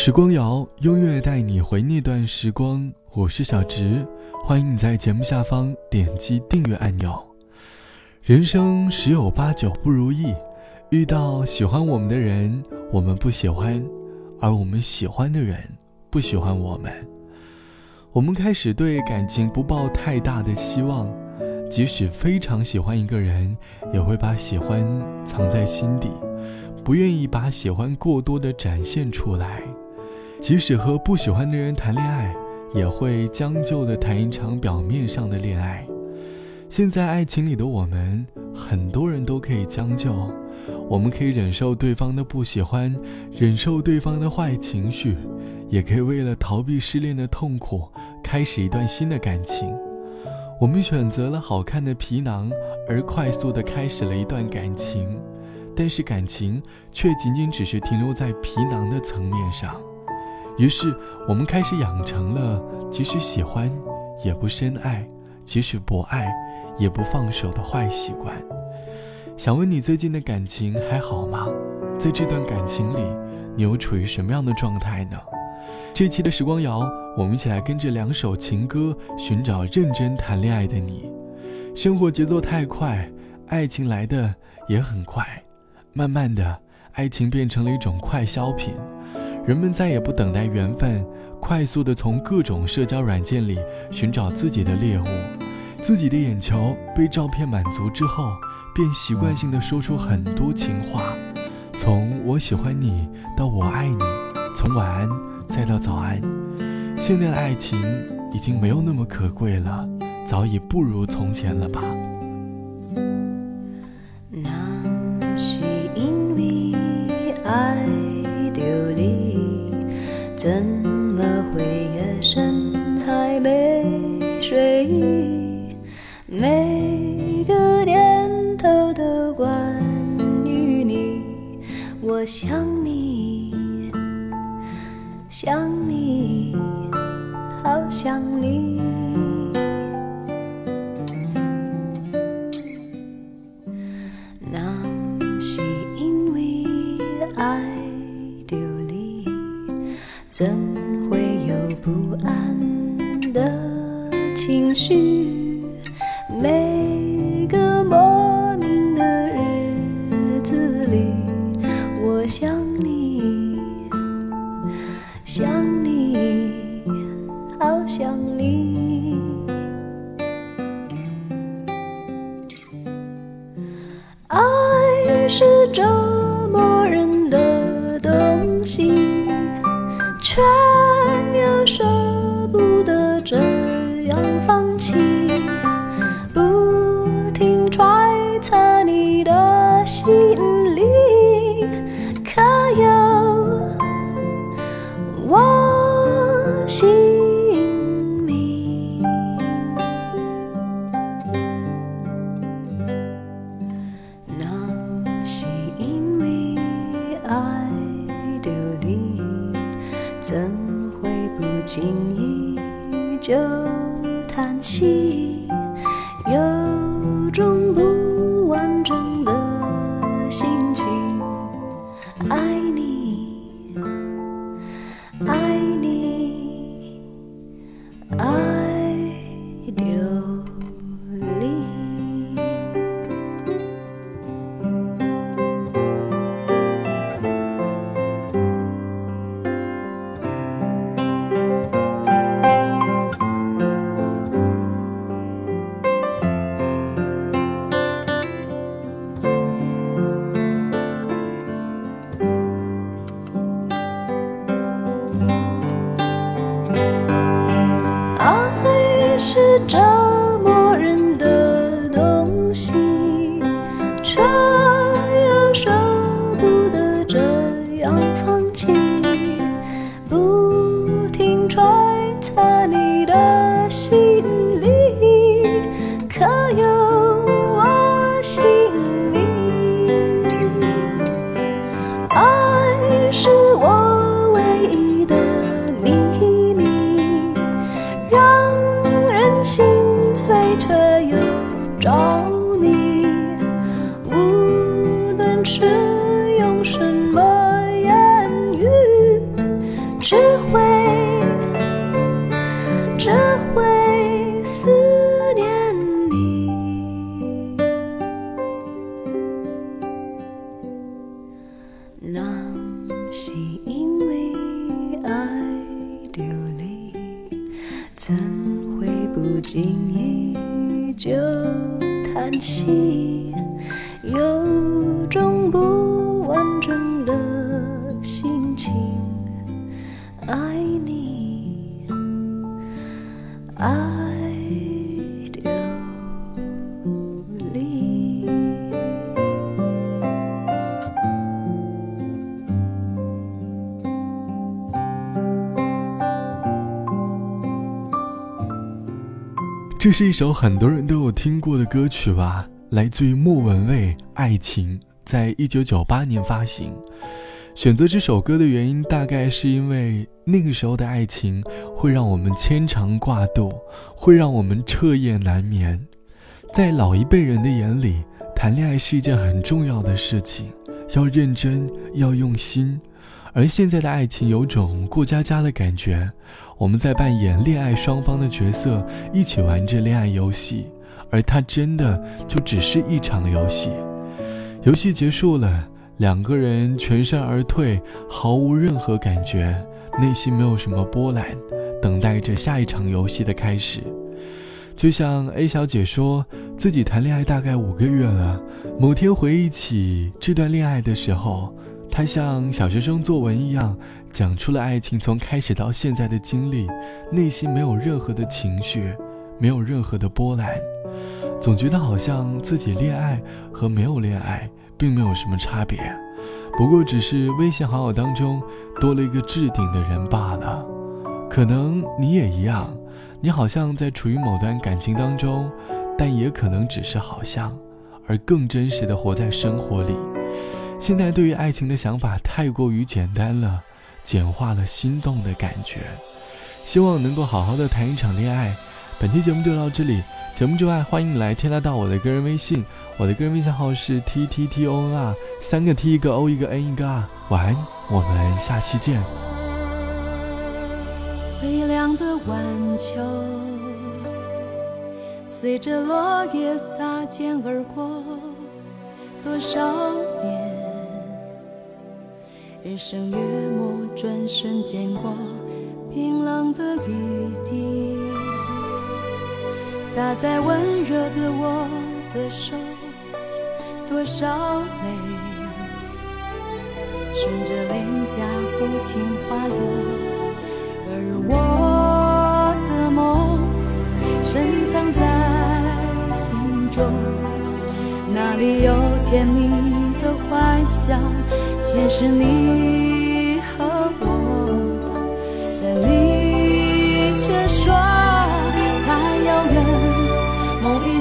时光谣，音乐带你回那段时光。我是小直，欢迎你在节目下方点击订阅按钮。人生十有八九不如意，遇到喜欢我们的人，我们不喜欢；而我们喜欢的人，不喜欢我们。我们开始对感情不抱太大的希望，即使非常喜欢一个人，也会把喜欢藏在心底，不愿意把喜欢过多的展现出来。即使和不喜欢的人谈恋爱，也会将就的谈一场表面上的恋爱。现在爱情里的我们，很多人都可以将就，我们可以忍受对方的不喜欢，忍受对方的坏情绪，也可以为了逃避失恋的痛苦，开始一段新的感情。我们选择了好看的皮囊，而快速的开始了一段感情，但是感情却仅仅只是停留在皮囊的层面上。于是，我们开始养成了即使喜欢也不深爱，即使不爱也不放手的坏习惯。想问你最近的感情还好吗？在这段感情里，你又处于什么样的状态呢？这期的时光谣，我们一起来跟着两首情歌，寻找认真谈恋爱的你。生活节奏太快，爱情来的也很快，慢慢的，爱情变成了一种快消品。人们再也不等待缘分，快速的从各种社交软件里寻找自己的猎物，自己的眼球被照片满足之后，便习惯性的说出很多情话，从我喜欢你到我爱你，从晚安再到早安。现在的爱情已经没有那么可贵了，早已不如从前了吧。想你。不停揣测你的心里，可有我姓名？那是因为爱着你。怎会不经意就叹息？种不完整的心情，爱你，爱流离。这是一首很多人都有听过的歌曲吧，来自于莫文蔚，《爱情》在一九九八年发行。选择这首歌的原因，大概是因为那个时候的爱情会让我们牵肠挂肚，会让我们彻夜难眠。在老一辈人的眼里，谈恋爱是一件很重要的事情，要认真，要用心。而现在的爱情有种过家家的感觉，我们在扮演恋爱双方的角色，一起玩着恋爱游戏，而它真的就只是一场游戏。游戏结束了，两个人全身而退，毫无任何感觉，内心没有什么波澜，等待着下一场游戏的开始。就像 A 小姐说自己谈恋爱大概五个月了，某天回忆起这段恋爱的时候。她像小学生作文一样讲出了爱情从开始到现在的经历，内心没有任何的情绪，没有任何的波澜，总觉得好像自己恋爱和没有恋爱并没有什么差别，不过只是微信好友当中多了一个置顶的人罢了。可能你也一样，你好像在处于某段感情当中，但也可能只是好像，而更真实的活在生活里。现在对于爱情的想法太过于简单了，简化了心动的感觉。希望能够好好的谈一场恋爱。本期节目就到这里，节目之外欢迎你来添加到我的个人微信，我的个人微信号是 t t t o n r，三个 t 一个 o 一个 n 一个 r。晚安，我们下期见。微凉的晚秋，随着落叶擦肩而过，多少年。日升月没，转瞬间过，冰冷的雨滴打在温热的我的手，多少泪顺着脸颊不停滑落，而我的梦深藏在心中，那里有甜蜜的幻想。全是你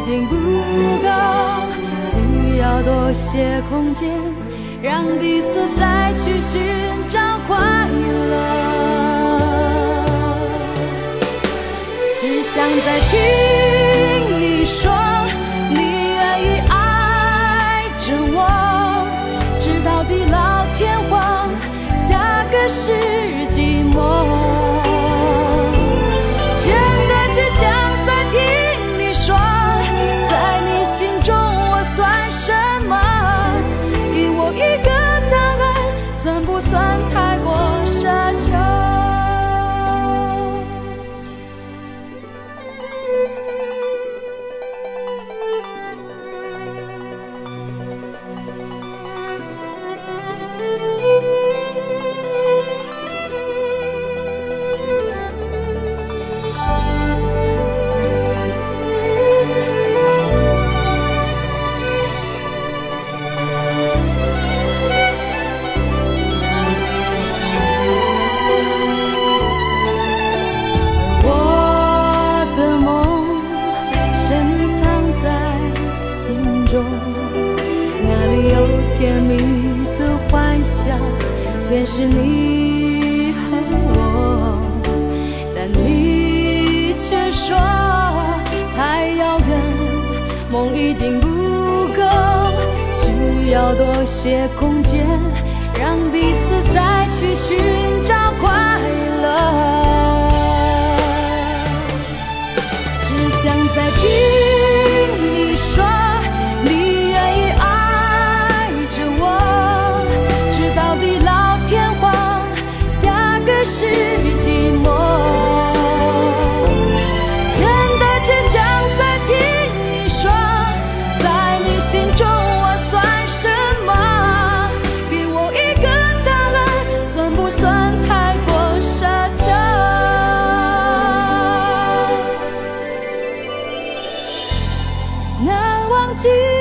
已经不够，需要多些空间，让彼此再去寻找快乐。只想再听全是你和我，但你却说太遥远，梦已经不够，需要多些空间，让彼此再去寻找快乐。只想再听你说。你 do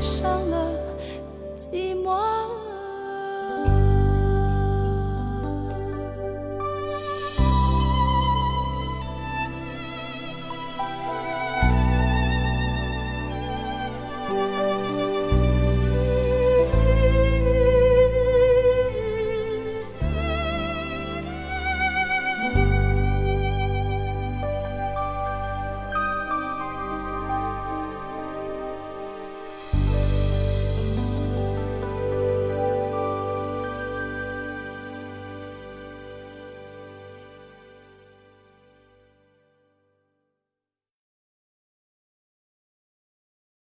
少了